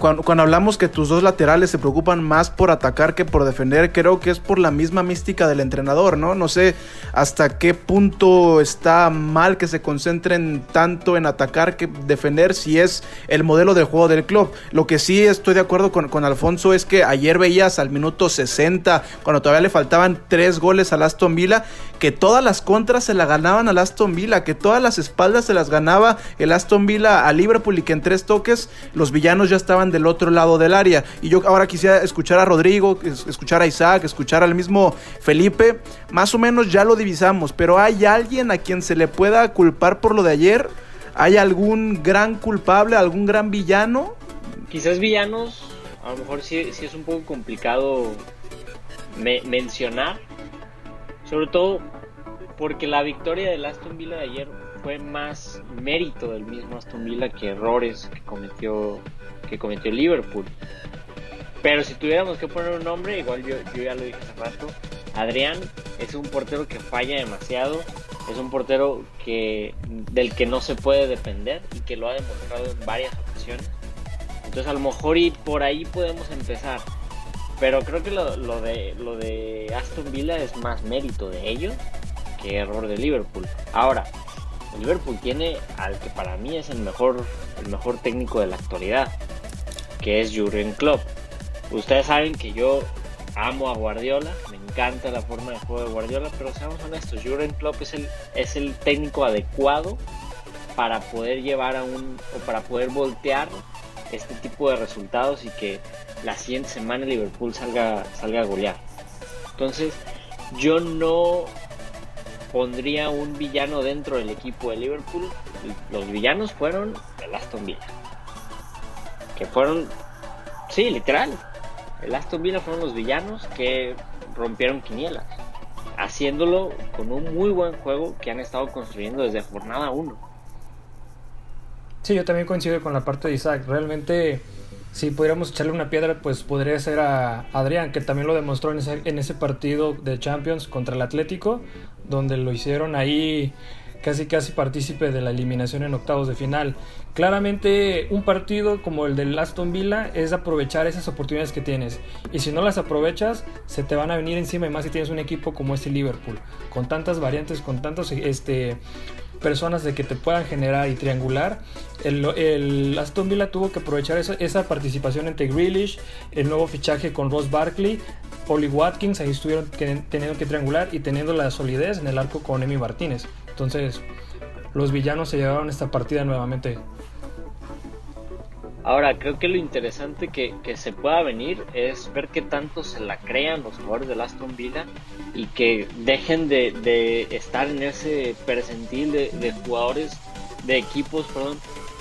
cuando, hablamos que tus dos laterales se preocupan más por atacar que por defender, creo que es por la misma mística del entrenador, ¿no? No sé hasta qué punto está mal que se concentren tanto en atacar que defender si es el modelo del juego del club. Lo que sí estoy de acuerdo con, con Alfonso es que ayer veías al minuto 60, cuando todavía le faltaban tres goles al Aston Villa, que todas las contras se la ganaban al Aston Villa, que todas las espaldas se las ganaba el Aston Villa a Liverpool y que en tres toques los villanos ya estaban del otro lado del área. Y yo ahora quisiera escuchar a Rodrigo, es- escuchar a Isaac, escuchar al mismo Felipe. Más o menos ya lo divisamos, pero ¿hay alguien a quien se le pueda culpar por lo de ayer? ¿Hay algún gran culpable, algún gran villano? Quizás villanos, a lo mejor sí, sí es un poco complicado me- mencionar. Sobre todo porque la victoria del Aston Villa de ayer fue más mérito del mismo Aston Villa que errores que cometió, que cometió Liverpool. Pero si tuviéramos que poner un nombre, igual yo, yo ya lo dije hace rato, Adrián es un portero que falla demasiado, es un portero que del que no se puede depender y que lo ha demostrado en varias ocasiones. Entonces a lo mejor y por ahí podemos empezar. Pero creo que lo, lo de, lo de Aston Villa es más mérito de ellos que error de Liverpool. Ahora, el Liverpool tiene al que para mí es el mejor, el mejor técnico de la actualidad, que es Jurgen Klopp. Ustedes saben que yo amo a Guardiola, me encanta la forma de juego de Guardiola, pero seamos honestos, Jurgen Klopp es el, es el técnico adecuado para poder llevar a un, o para poder voltear este tipo de resultados y que la siguiente semana Liverpool salga, salga a golear. Entonces, yo no pondría un villano dentro del equipo de Liverpool. Los villanos fueron el Aston Villa. Que fueron, sí, literal. El Aston Villa fueron los villanos que rompieron quinielas. Haciéndolo con un muy buen juego que han estado construyendo desde jornada 1. Sí, yo también coincido con la parte de Isaac. Realmente, si pudiéramos echarle una piedra, pues podría ser a Adrián, que también lo demostró en ese, en ese partido de Champions contra el Atlético, donde lo hicieron ahí casi casi partícipe de la eliminación en octavos de final. Claramente un partido como el del Aston Villa es aprovechar esas oportunidades que tienes y si no las aprovechas se te van a venir encima y más si tienes un equipo como este Liverpool con tantas variantes, con tantos este personas de que te puedan generar y triangular. El, el Aston Villa tuvo que aprovechar esa, esa, participación entre Grealish, el nuevo fichaje con Ross Barkley, Oli Watkins, ahí estuvieron teniendo que triangular y teniendo la solidez en el arco con Emi Martínez. Entonces, los villanos se llevaron esta partida nuevamente. Ahora, creo que lo interesante que, que, se pueda venir es ver qué tanto se la crean los jugadores del Aston Villa y que dejen de, de estar en ese percentil de, de, jugadores, de equipos, perdón,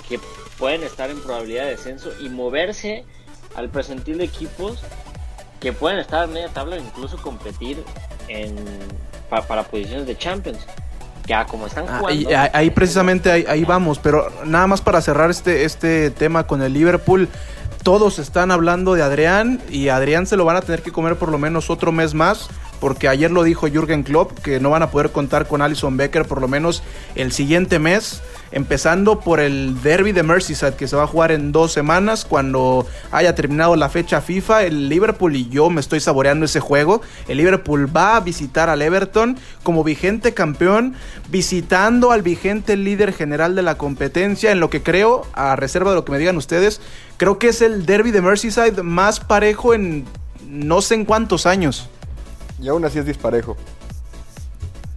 que pueden estar en probabilidad de descenso y moverse al percentil de equipos que pueden estar en media tabla e incluso competir en, para, para posiciones de Champions ya como están jugando. Ah, ahí, ahí, precisamente ahí, ahí, vamos, pero nada más para cerrar este, este tema con el Liverpool. Todos están hablando de Adrián y Adrián se lo van a tener que comer por lo menos otro mes más porque ayer lo dijo Jürgen Klopp, que no van a poder contar con Alison Becker por lo menos el siguiente mes empezando por el derby de Merseyside que se va a jugar en dos semanas cuando haya terminado la fecha FIFA. El Liverpool y yo me estoy saboreando ese juego. El Liverpool va a visitar al Everton como vigente campeón, visitando al vigente líder general de la competencia, en lo que creo, a reserva de lo que me digan ustedes, creo que es el derby de Merseyside más parejo en no sé en cuántos años. Y aún así es disparejo.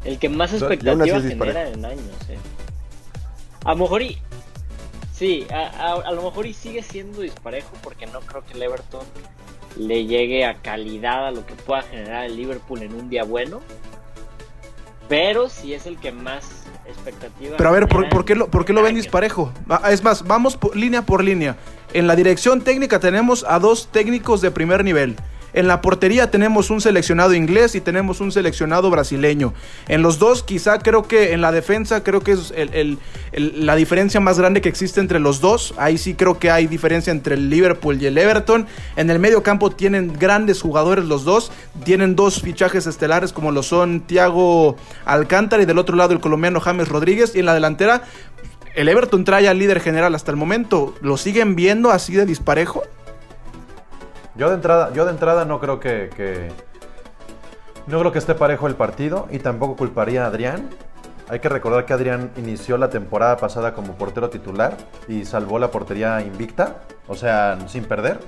El que más expectativa genera en años. Eh. A lo mejor y. Sí, a, lo mejor y sigue siendo disparejo porque no creo que el Everton le llegue a calidad a lo que pueda generar el Liverpool en un día bueno. Pero sí es el que más expectativa. Pero a ver, ¿por, qué, lo, por qué lo ven disparejo? Es más, vamos línea por línea. En la dirección técnica tenemos a dos técnicos de primer nivel. En la portería tenemos un seleccionado inglés y tenemos un seleccionado brasileño. En los dos, quizá creo que en la defensa, creo que es la diferencia más grande que existe entre los dos. Ahí sí creo que hay diferencia entre el Liverpool y el Everton. En el medio campo tienen grandes jugadores los dos. Tienen dos fichajes estelares como lo son Thiago Alcántara y del otro lado el colombiano James Rodríguez. Y en la delantera, el Everton trae al líder general hasta el momento. ¿Lo siguen viendo así de disparejo? Yo de entrada, yo de entrada no creo que, no creo que esté parejo el partido y tampoco culparía a Adrián. Hay que recordar que Adrián inició la temporada pasada como portero titular y salvó la portería invicta, o sea, sin perder.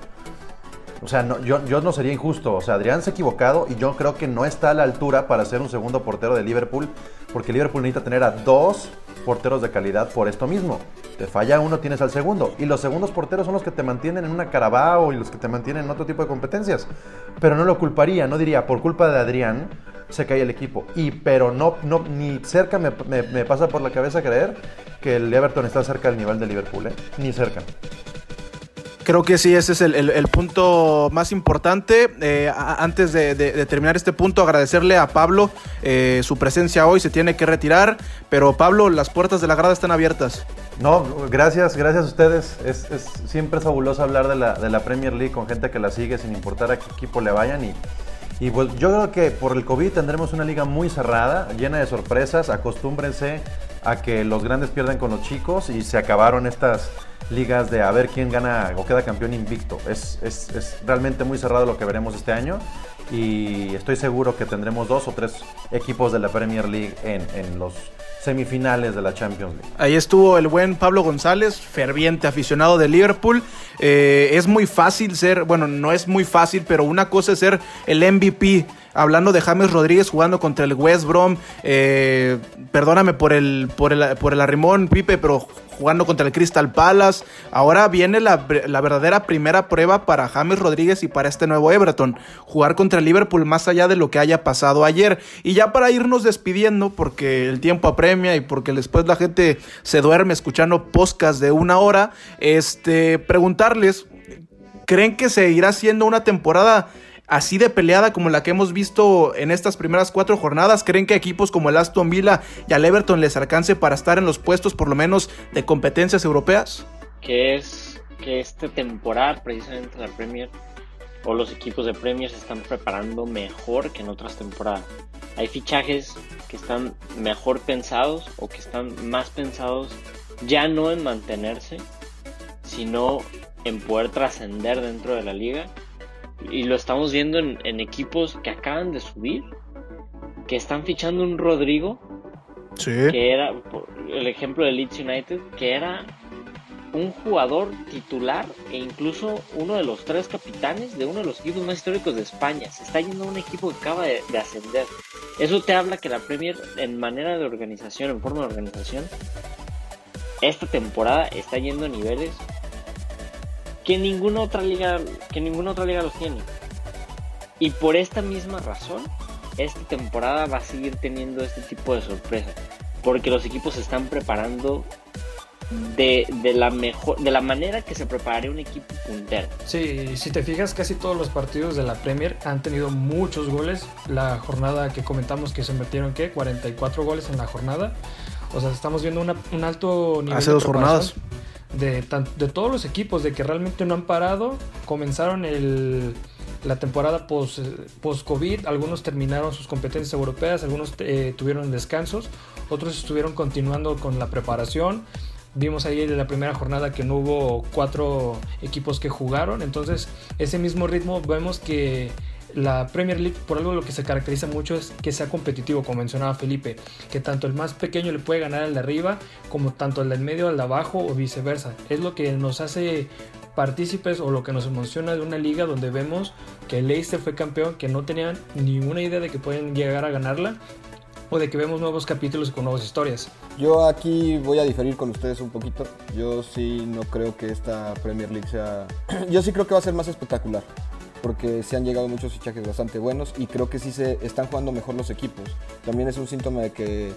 O sea, no, yo, yo no sería injusto. O sea, Adrián se ha equivocado y yo creo que no está a la altura para ser un segundo portero de Liverpool, porque Liverpool necesita tener a dos porteros de calidad por esto mismo. Te falla uno, tienes al segundo. Y los segundos porteros son los que te mantienen en una Carabao y los que te mantienen en otro tipo de competencias. Pero no lo culparía, no diría, por culpa de Adrián se cae el equipo. Y pero no, no ni cerca me, pasa por la cabeza creer que el Everton está cerca del nivel de Liverpool, ¿eh? Ni cerca. Creo que sí, ese es el, punto más importante. Eh, antes de, terminar este punto, agradecerle a Pablo eh, su presencia hoy. Se tiene que retirar, pero Pablo, las puertas de la grada están abiertas. No, gracias, gracias a ustedes. Es, siempre es fabuloso hablar de la, de la, Premier League con gente que la sigue sin importar a qué equipo le vayan. Y, y pues yo creo que por el COVID tendremos una liga muy cerrada, llena de sorpresas. Acostúmbrense a que los grandes pierden con los chicos y se acabaron estas ligas de a ver quién gana o queda campeón invicto. Es, es, realmente muy cerrado lo que veremos este año y estoy seguro que tendremos dos o tres equipos de la Premier League en, en los semifinales de la Champions League. Ahí estuvo el buen Pablo González, ferviente aficionado de Liverpool. Eh, es muy fácil ser, bueno, no es muy fácil, pero una cosa es ser el MVP hablando de James Rodríguez jugando contra el West Brom, eh, perdóname por el, por el, por el arrimón, Pipe, pero jugando contra el Crystal Palace. Ahora viene la, verdadera primera prueba para James Rodríguez y para este nuevo Everton. Jugar contra Liverpool más allá de lo que haya pasado ayer. Y ya para irnos despidiendo, porque el tiempo apremia y porque después la gente se duerme escuchando podcast de una hora, este, preguntarles, ¿creen que se irá siendo una temporada así de peleada como la que hemos visto en estas primeras cuatro jornadas? ¿Creen que equipos como el Aston Villa y al Everton les alcance para estar en los puestos por lo menos de competencias europeas? Que es que esta temporada precisamente la Premier o los equipos de Premier se están preparando mejor que en otras temporadas. Hay fichajes que están mejor pensados o que están más pensados ya no en mantenerse, sino en poder trascender dentro de la liga y lo estamos viendo en, equipos que acaban de subir, que están fichando un Rodrigo, que era el ejemplo de Leeds United, que era un jugador titular e incluso uno de los tres capitanes de uno de los equipos más históricos de España. Se está yendo a un equipo que acaba de, de, ascender. Eso te habla que la Premier en manera de organización, en forma de organización, esta temporada está yendo a niveles que ninguna otra liga, que ninguna otra liga los tiene. Y por esta misma razón, esta temporada va a seguir teniendo este tipo de sorpresas. Porque los equipos se están preparando de, la mejor de la manera que se prepararía un equipo puntero. Sí, si te fijas, casi todos los partidos de la Premier han tenido muchos goles. La jornada que comentamos que se metieron, ¿qué? 44 goles en la jornada. O sea, estamos viendo un alto nivel. Hace dos jornadas de, de todos los equipos, de que realmente no han parado. Comenzaron el, la temporada post-COVID. algunos terminaron sus competencias europeas, algunos eh, tuvieron descansos, otros estuvieron continuando con la preparación. Vimos ahí en la primera jornada que no hubo cuatro equipos que jugaron. Entonces, ese mismo ritmo vemos que la Premier League, por algo lo que se caracteriza mucho es que sea competitivo, como mencionaba Felipe, que tanto el más pequeño le puede ganar al de arriba, como tanto el del medio al de abajo o viceversa. Es lo que nos hace partícipes o lo que nos emociona de una liga donde vemos que el Leicester fue campeón, que no tenían ninguna idea de que pueden llegar a ganarla o de que vemos nuevos capítulos con nuevas historias. Yo aquí voy a diferir con ustedes un poquito. Yo sí no creo que esta Premier League sea... Yo sí creo que va a ser más espectacular. Porque se han llegado muchos fichajes bastante buenos y creo que sí se están jugando mejor los equipos. También es un síntoma de que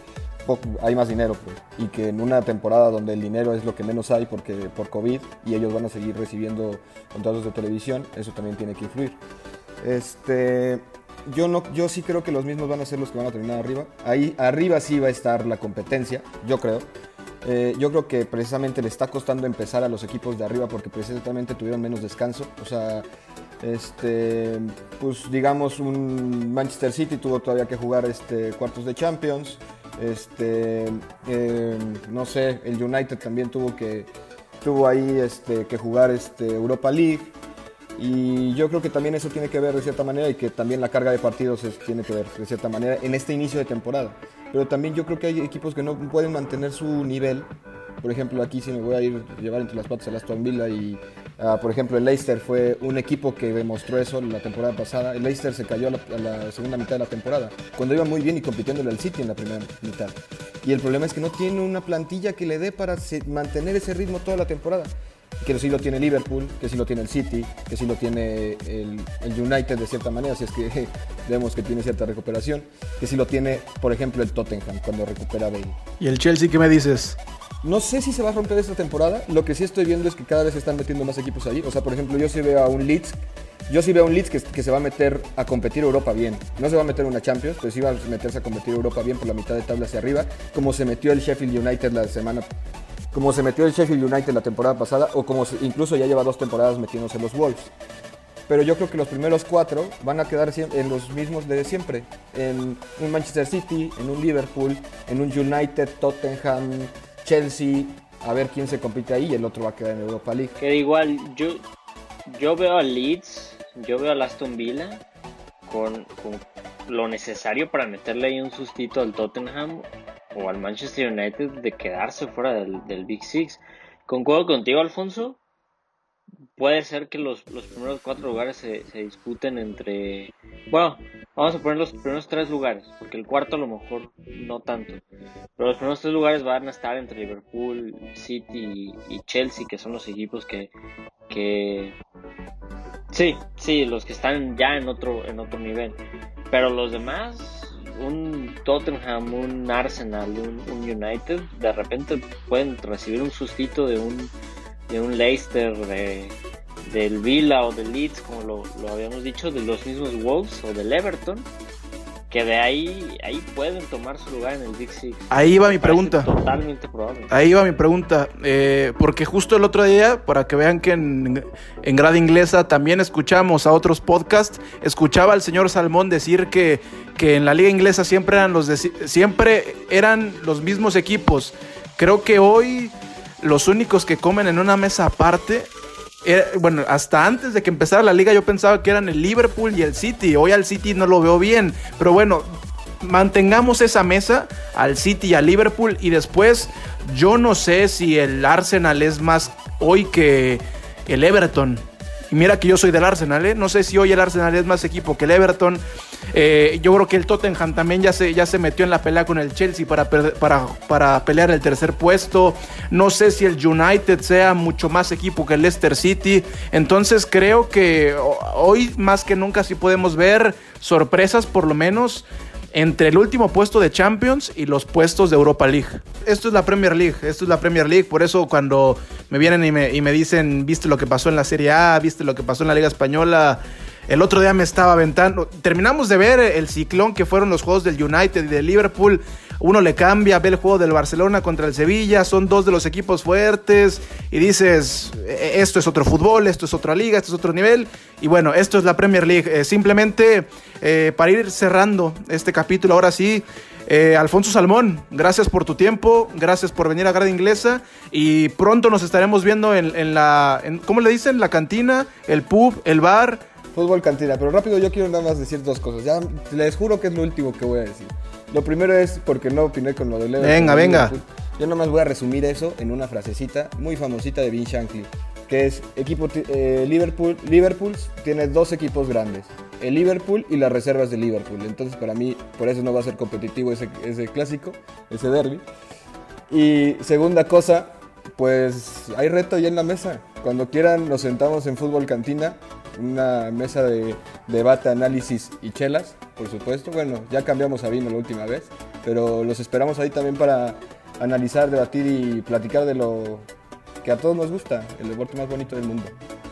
hay más dinero pues, y que en una temporada donde el dinero es lo que menos hay porque por COVID y ellos van a seguir recibiendo contratos de televisión, eso también tiene que influir. Este, yo, no, yo sí creo que los mismos van a ser los que van a terminar arriba. Ahí arriba sí va a estar la competencia, yo creo. Eh, yo creo que precisamente le está costando empezar a los equipos de arriba porque precisamente tuvieron menos descanso. O sea, este, pues digamos un Manchester City tuvo todavía que jugar este, cuartos de Champions. Este, eh, no sé, el United también tuvo que tuvo ahí este, que jugar este, Europa League. Y yo creo que también eso tiene que ver de cierta manera y que también la carga de partidos tiene que ver de cierta manera en este inicio de temporada. Pero también yo creo que hay equipos que no pueden mantener su nivel. Por ejemplo, aquí sí me voy a ir a llevar entre las patas a Aston Villa y, ah, por ejemplo, el Leicester fue un equipo que demostró eso la temporada pasada. El Leicester se cayó a la, segunda mitad de la temporada, cuando iba muy bien y compitiendo al City en la primera mitad. Y el problema es que no tiene una plantilla que le dé para mantener ese ritmo toda la temporada que sí lo tiene Liverpool, que sí lo tiene el City, que sí lo tiene el, United de cierta manera, si es que vemos que tiene cierta recuperación, que sí lo tiene, por ejemplo, el Tottenham cuando recupera a Bale. ¿Y el Chelsea qué me dices? No sé si se va a romper esta temporada, lo que sí estoy viendo es que cada vez se están metiendo más equipos ahí, o sea, por ejemplo, yo sí veo a un Leeds yo sí veo a un Leeds que, se va a meter a competir Europa bien. No se va a meter una Champions, pero sí va a meterse a competir Europa bien por la mitad de tabla hacia arriba, como se metió el Sheffield United la semana como se metió el Sheffield United la temporada pasada, o como incluso ya lleva dos temporadas metiéndose los Wolves. Pero yo creo que los primeros cuatro van a quedar en los mismos de siempre. En un Manchester City, en un Liverpool, en un United, Tottenham, Chelsea. A ver quién se compite ahí y el otro va a quedar en Europa League. Que igual, yo, yo veo a Leeds, yo veo a Aston Villa con, con lo necesario para meterle ahí un sustito al Tottenham o al Manchester United de quedarse fuera del, Big Six. Concuerdo contigo, Alfonso. Puede ser que los, primeros cuatro lugares se, disputen entre. Bueno, vamos a poner los primeros tres lugares, porque el cuarto a lo mejor no tanto. Pero los primeros tres lugares van a estar entre Liverpool, City y Chelsea, que son los equipos que. que sí, sí, los que están ya en otro, en otro nivel. Pero los demás, un Tottenham, un Arsenal, un, United, de repente pueden recibir un sustito de un, de un Leicester, de, del Villa o del Leeds, como lo, lo habíamos dicho, de los mismos Wolves o del Everton que de ahí, ahí pueden tomar su lugar en el Big Six. Ahí va mi pregunta. Totalmente probable. Ahí va mi pregunta. Eh, porque justo el otro día, para que vean que en, en grada inglesa también escuchamos a otros podcasts, escuchaba al señor Salmón decir que, que en la liga inglesa siempre eran los, siempre eran los mismos equipos. Creo que hoy los únicos que comen en una mesa aparte bueno, hasta antes de que empezara la liga yo pensaba que eran el Liverpool y el City. Hoy al City no lo veo bien. Pero bueno, mantengamos esa mesa al City y al Liverpool. Y después yo no sé si el Arsenal es más hoy que el Everton. Y mira que yo soy del Arsenal, ¿eh? No sé si hoy el Arsenal es más equipo que el Everton. Eh, yo creo que el Tottenham también ya se, ya se metió en la pelea con el Chelsea para, para, para pelear el tercer puesto. No sé si el United sea mucho más equipo que el Leicester City. Entonces creo que hoy más que nunca sí podemos ver sorpresas por lo menos entre el último puesto de Champions y los puestos de Europa League. Esto es la Premier League, esto es la Premier League, por eso cuando me vienen y me, y me dicen, viste lo que pasó en la Serie A, viste lo que pasó en la Liga Española, el otro día me estaba aventando. Terminamos de ver el ciclón que fueron los juegos del United y del Liverpool. uno le cambia, ve el juego del Barcelona contra el Sevilla, son dos de los equipos fuertes y dices, "E- esto es otro fútbol, esto es otra liga, esto es otro nivel. Y bueno, esto es la Premier League. Eh, simplemente eh, para ir cerrando este capítulo, ahora sí, eh, Alfonso Salmón, gracias por tu tiempo, gracias por venir a Grada Inglesa y pronto nos estaremos viendo en, la, ¿cómo le dicen? La cantina, el pub, el bar. Fútbol cantina, pero rápido yo quiero nada más decir dos cosas. Ya les juro que es lo último que voy a decir. Lo primero es porque no opiné con lo de. Venga, venga. Yo nada más voy a resumir eso en una frasecita muy famosita de Vin Shankly, que es equipo eh, Liverpool. Liverpool tiene dos equipos grandes, el Liverpool y las reservas de Liverpool. Entonces para mí por eso no va a ser competitivo ese, ese clásico, ese derby. Y segunda cosa, pues hay reto ya en la mesa. Cuando quieran nos sentamos en fútbol cantina, una mesa de debate, análisis y chelas, por supuesto. Bueno, ya cambiamos a vino la última vez, pero los esperamos ahí también para analizar, debatir y platicar de lo que a todos nos gusta, el deporte más bonito del mundo.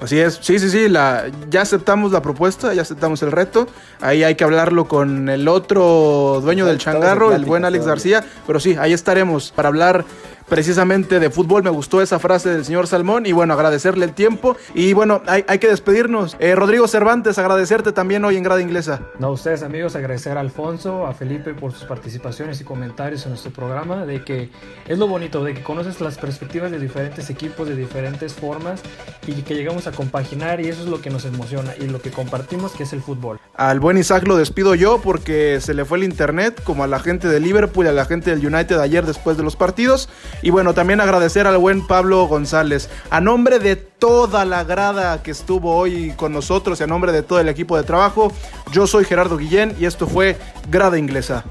Así es, sí, sí, sí, la, ya aceptamos la propuesta, ya aceptamos el reto. Ahí hay que hablarlo con el otro dueño del changarro, el buen Alex. García. Pero sí, ahí estaremos para hablar precisamente de fútbol. Me gustó esa frase del señor Salmón y bueno, agradecerle el tiempo. Y bueno, hay, hay que despedirnos. Eh, Rodrigo Cervantes, agradecerte también hoy en Grada Inglesa. No, a ustedes amigos, agradecer a Alfonso, a Felipe por sus participaciones y comentarios en nuestro programa, de que es lo bonito, de que conoces las perspectivas de diferentes equipos, de diferentes formas, y que llegamos a compaginar, y eso es lo que nos emociona, y lo que compartimos, que es el fútbol. Al buen Isaac lo despido yo porque se le fue el internet, como a la gente de Liverpool y a la gente del United ayer después de los partidos. Y bueno, también agradecer al buen Pablo González. A nombre de toda la grada que estuvo hoy con nosotros y a nombre de todo el equipo de trabajo, yo soy Gerardo Guillén y esto fue Grada Inglesa.